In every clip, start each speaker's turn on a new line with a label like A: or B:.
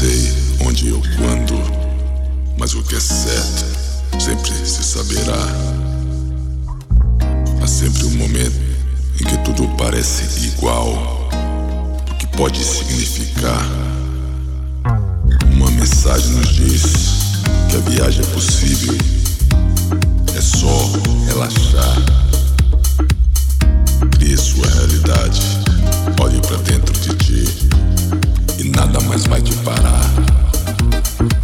A: sei onde ou quando, mas o que é certo sempre se saberá. Há sempre um momento em que tudo parece igual, o que pode significar. Uma mensagem nos diz que a viagem é possível, é só relaxar. Crie sua realidade, olhe para dentro de ti e nada mais vai te parar.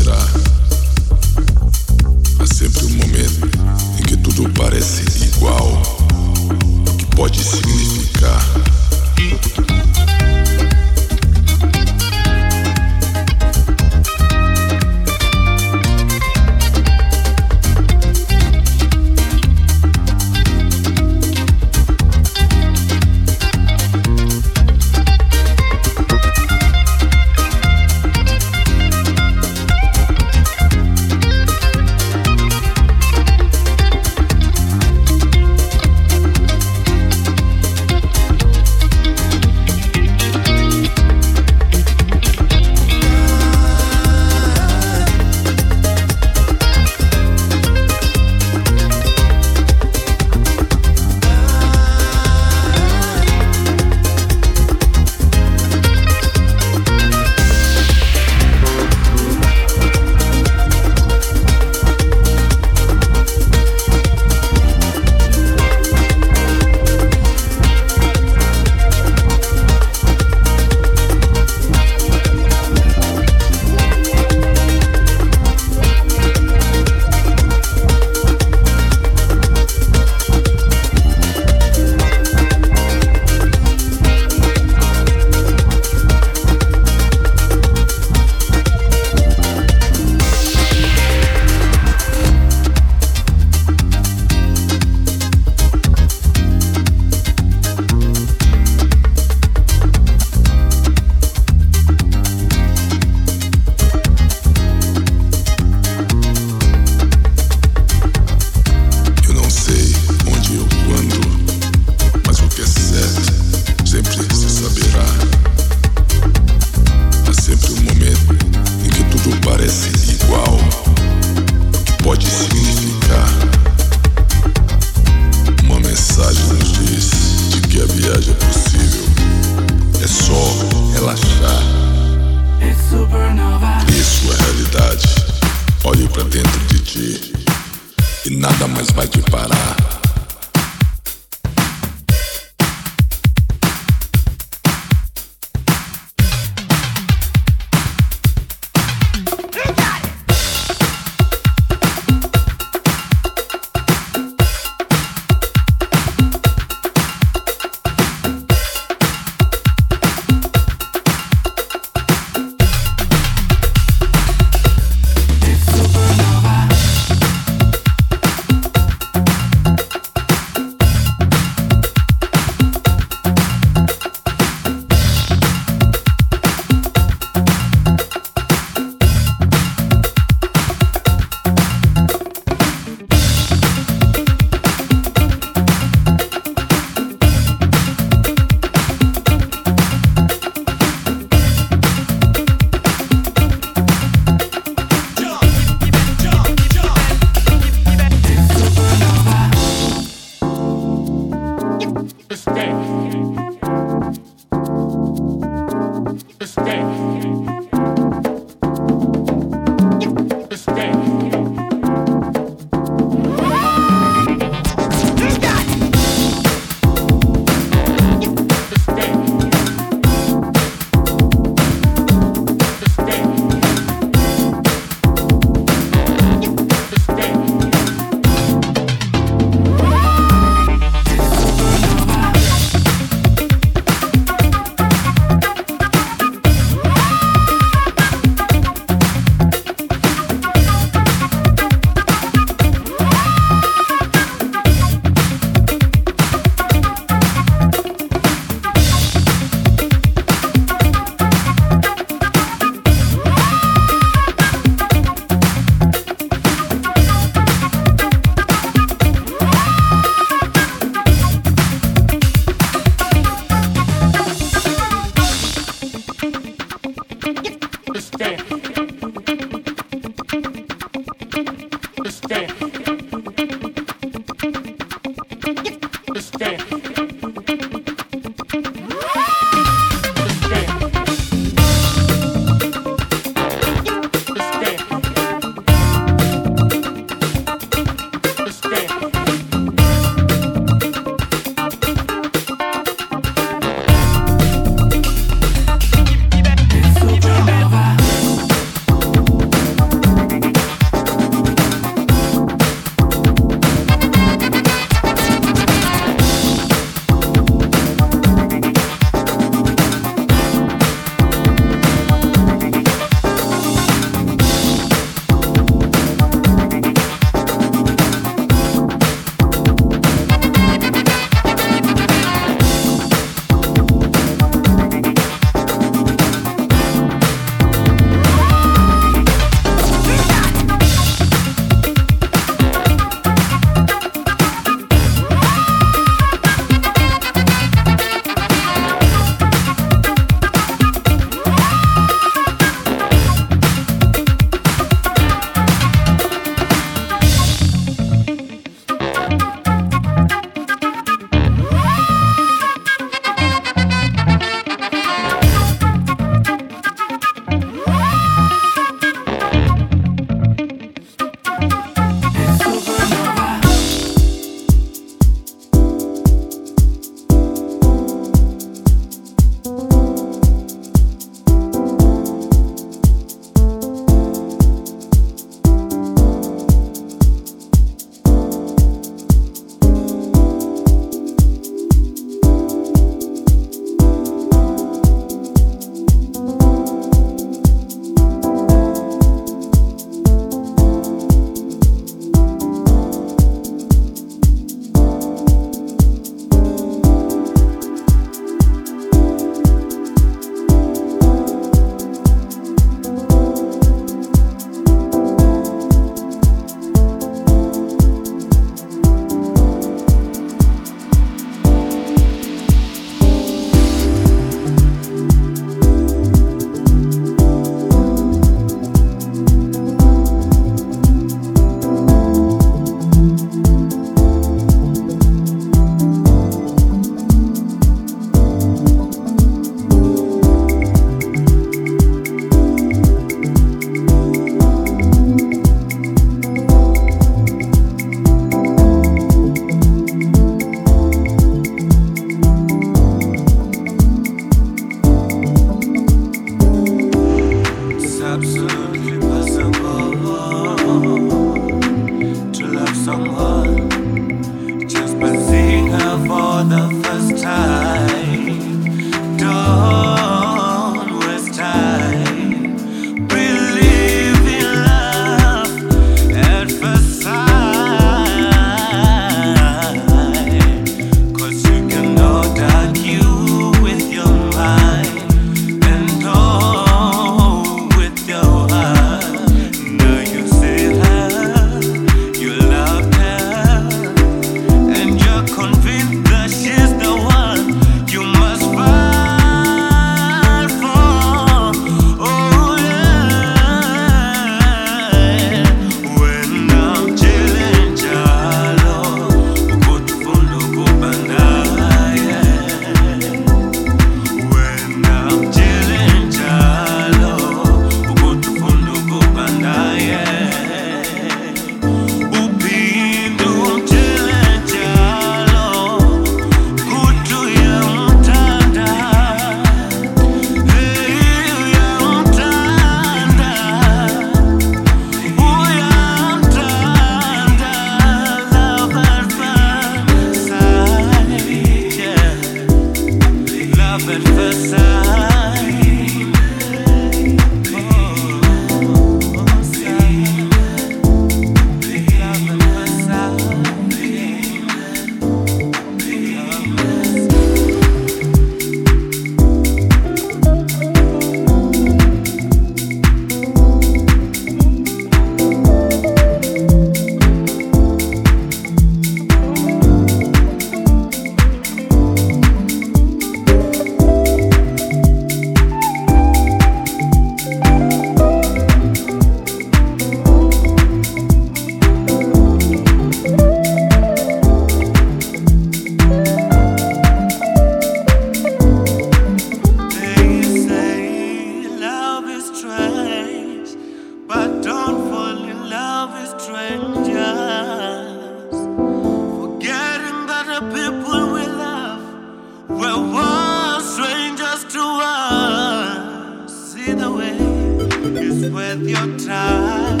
B: with your time,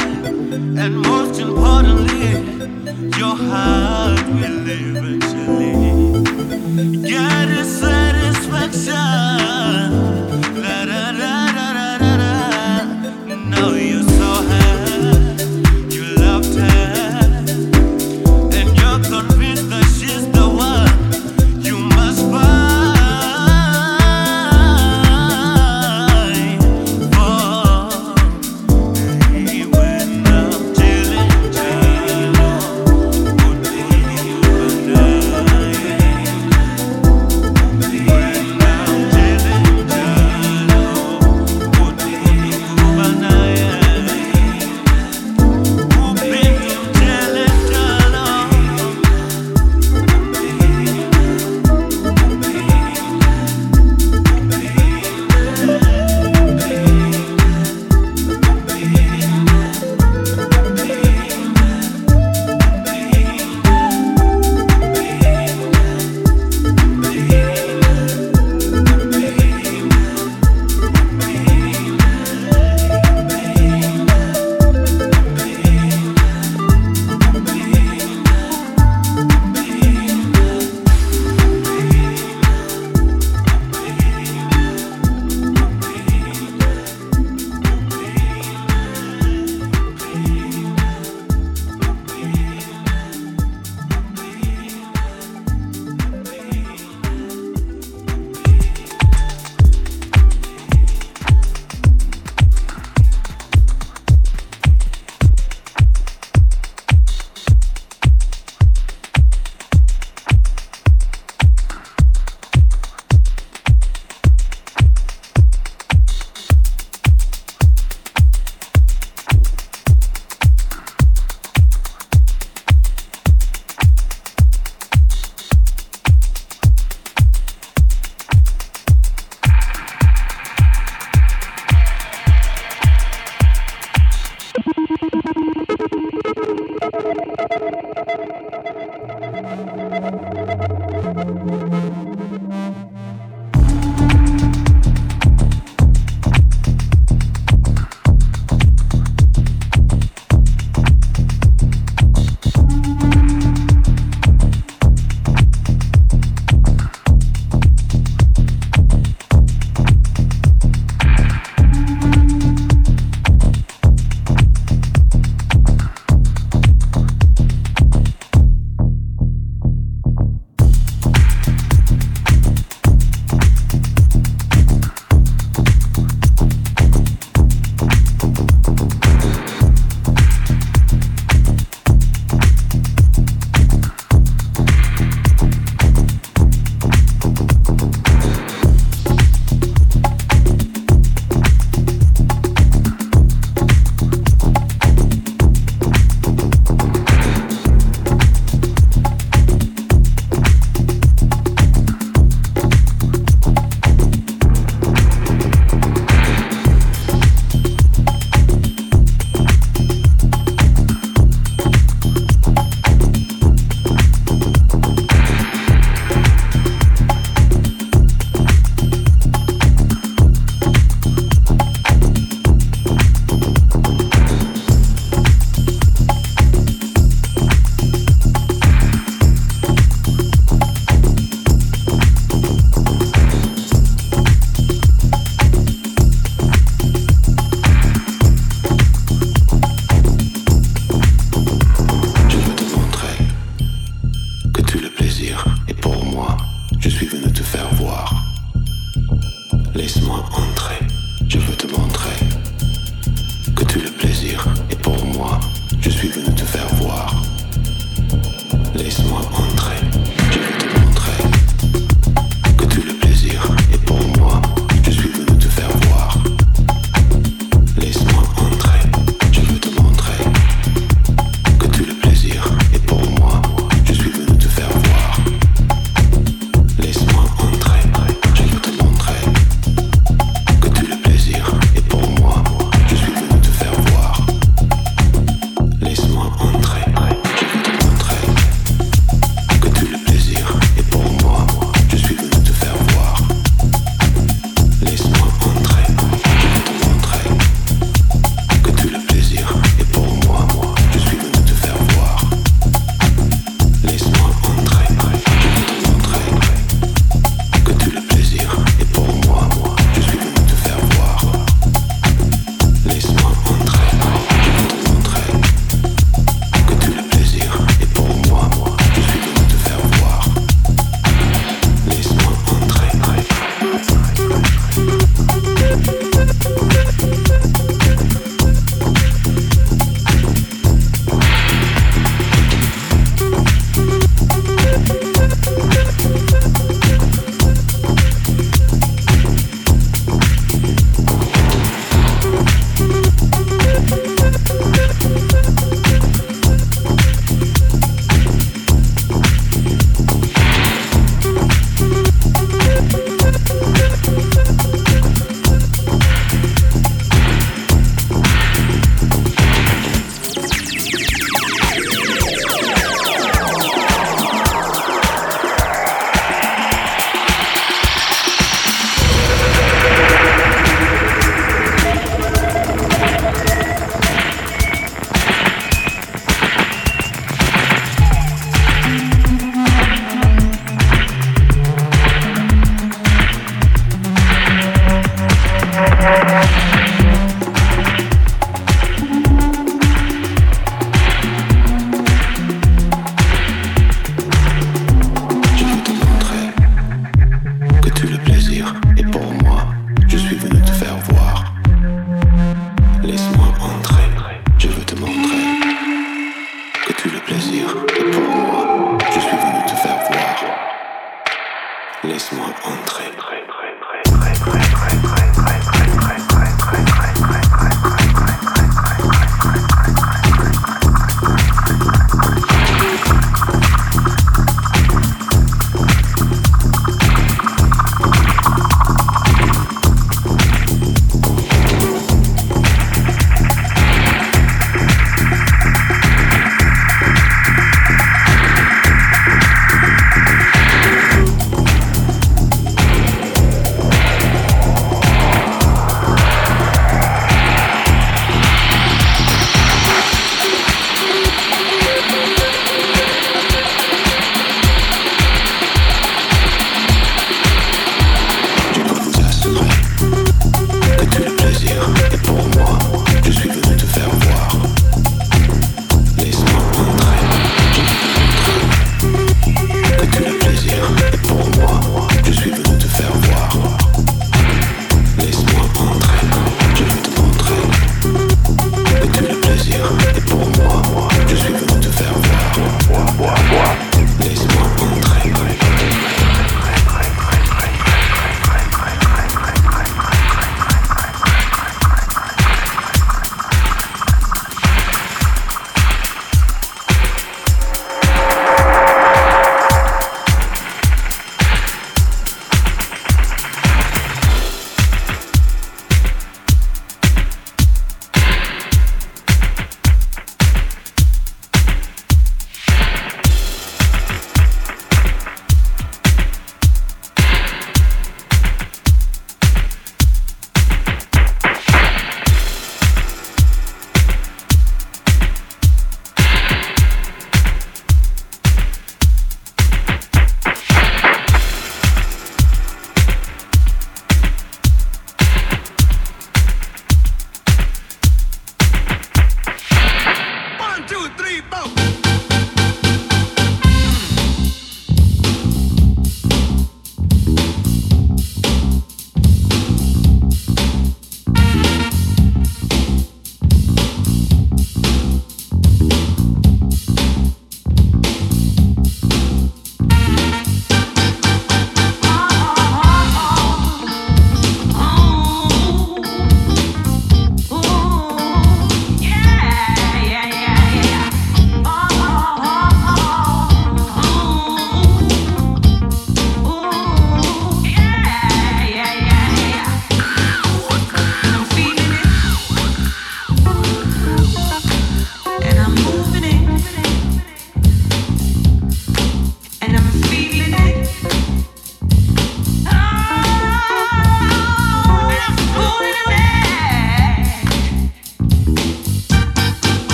B: and most importantly, your heart will eventually get a satisfaction.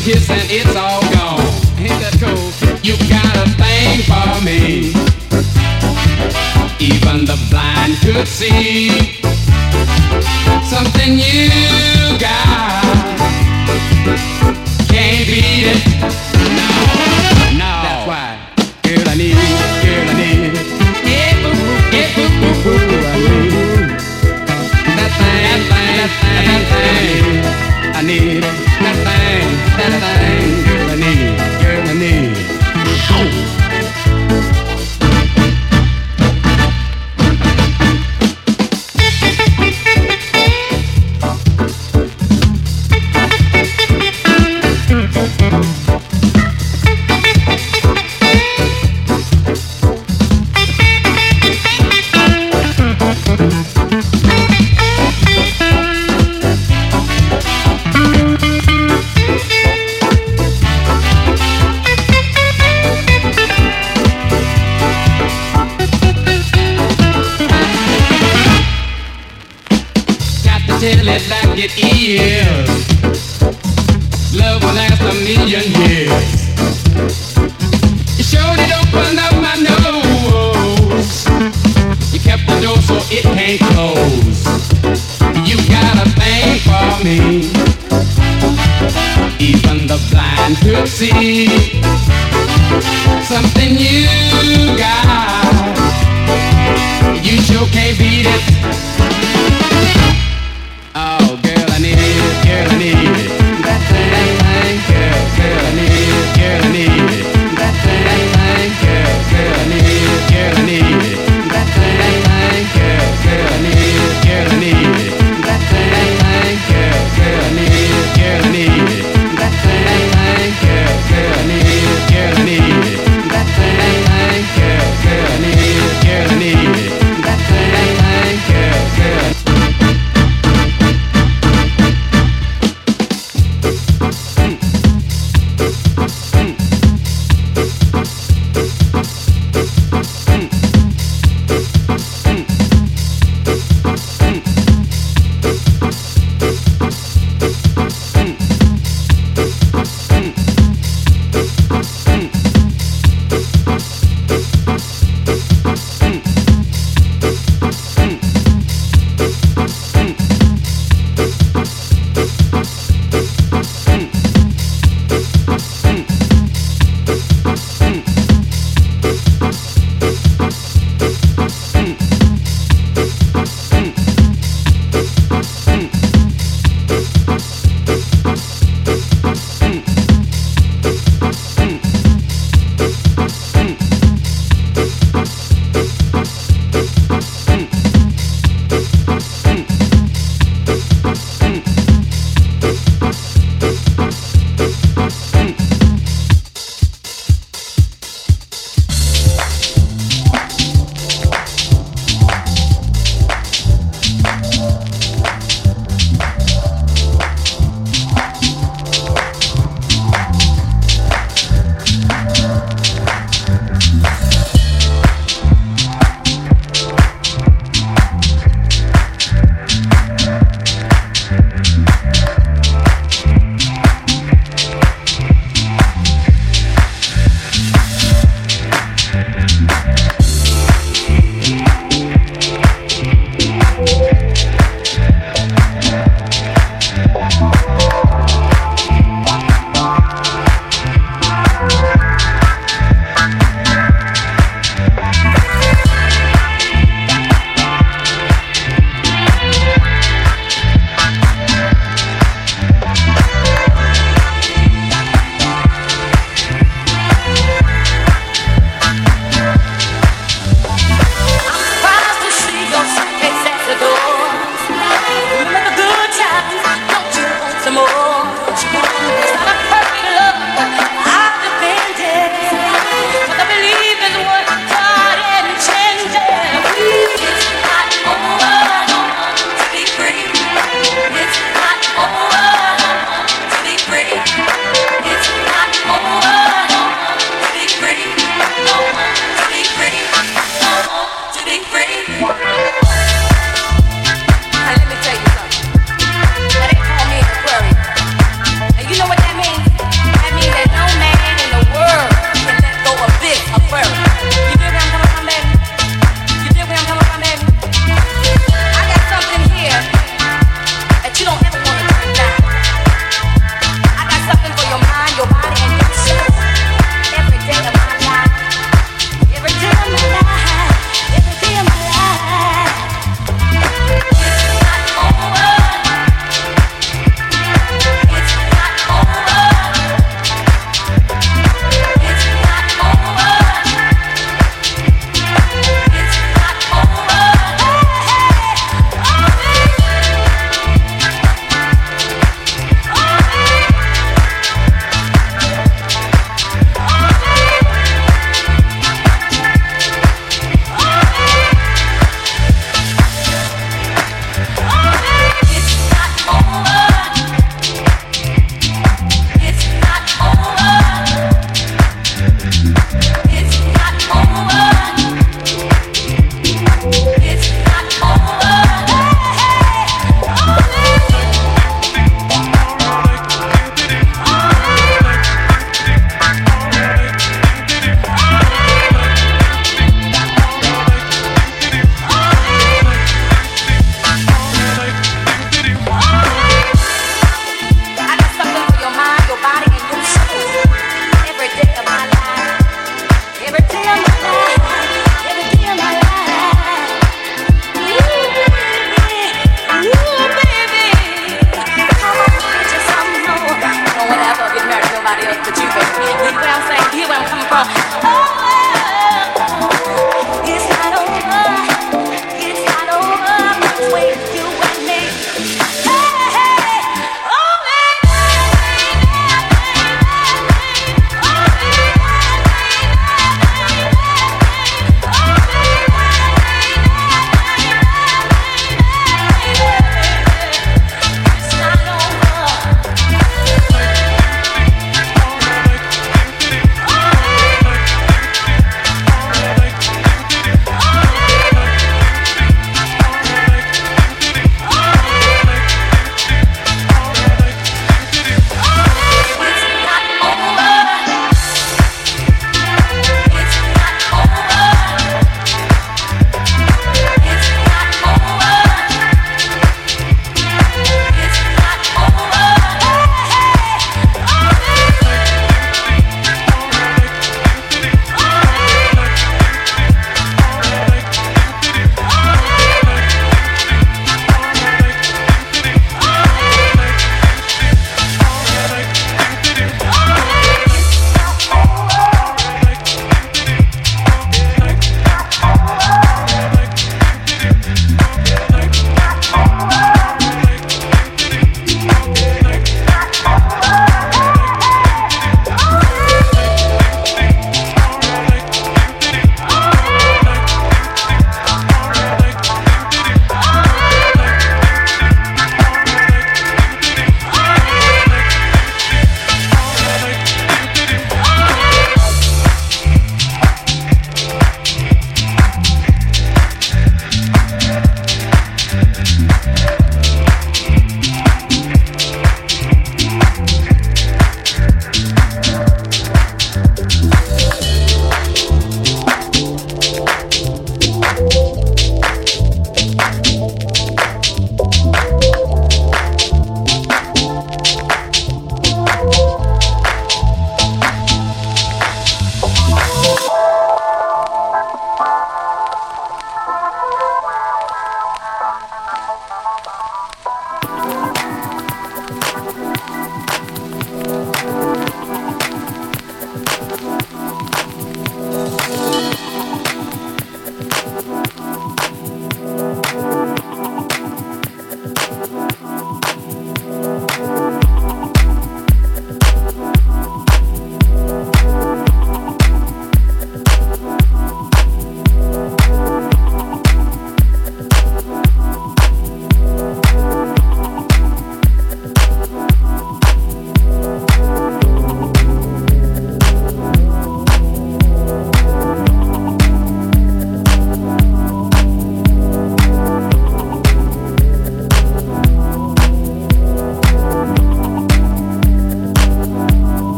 C: kiss and it's all gone. Ain't that cool? You got a thing for me. Even the blind could see something you got. Can't beat it. No, no. That's why, girl, I need. Girl, I need That thing, that thing, that thing, that thing. I need it
D: anything.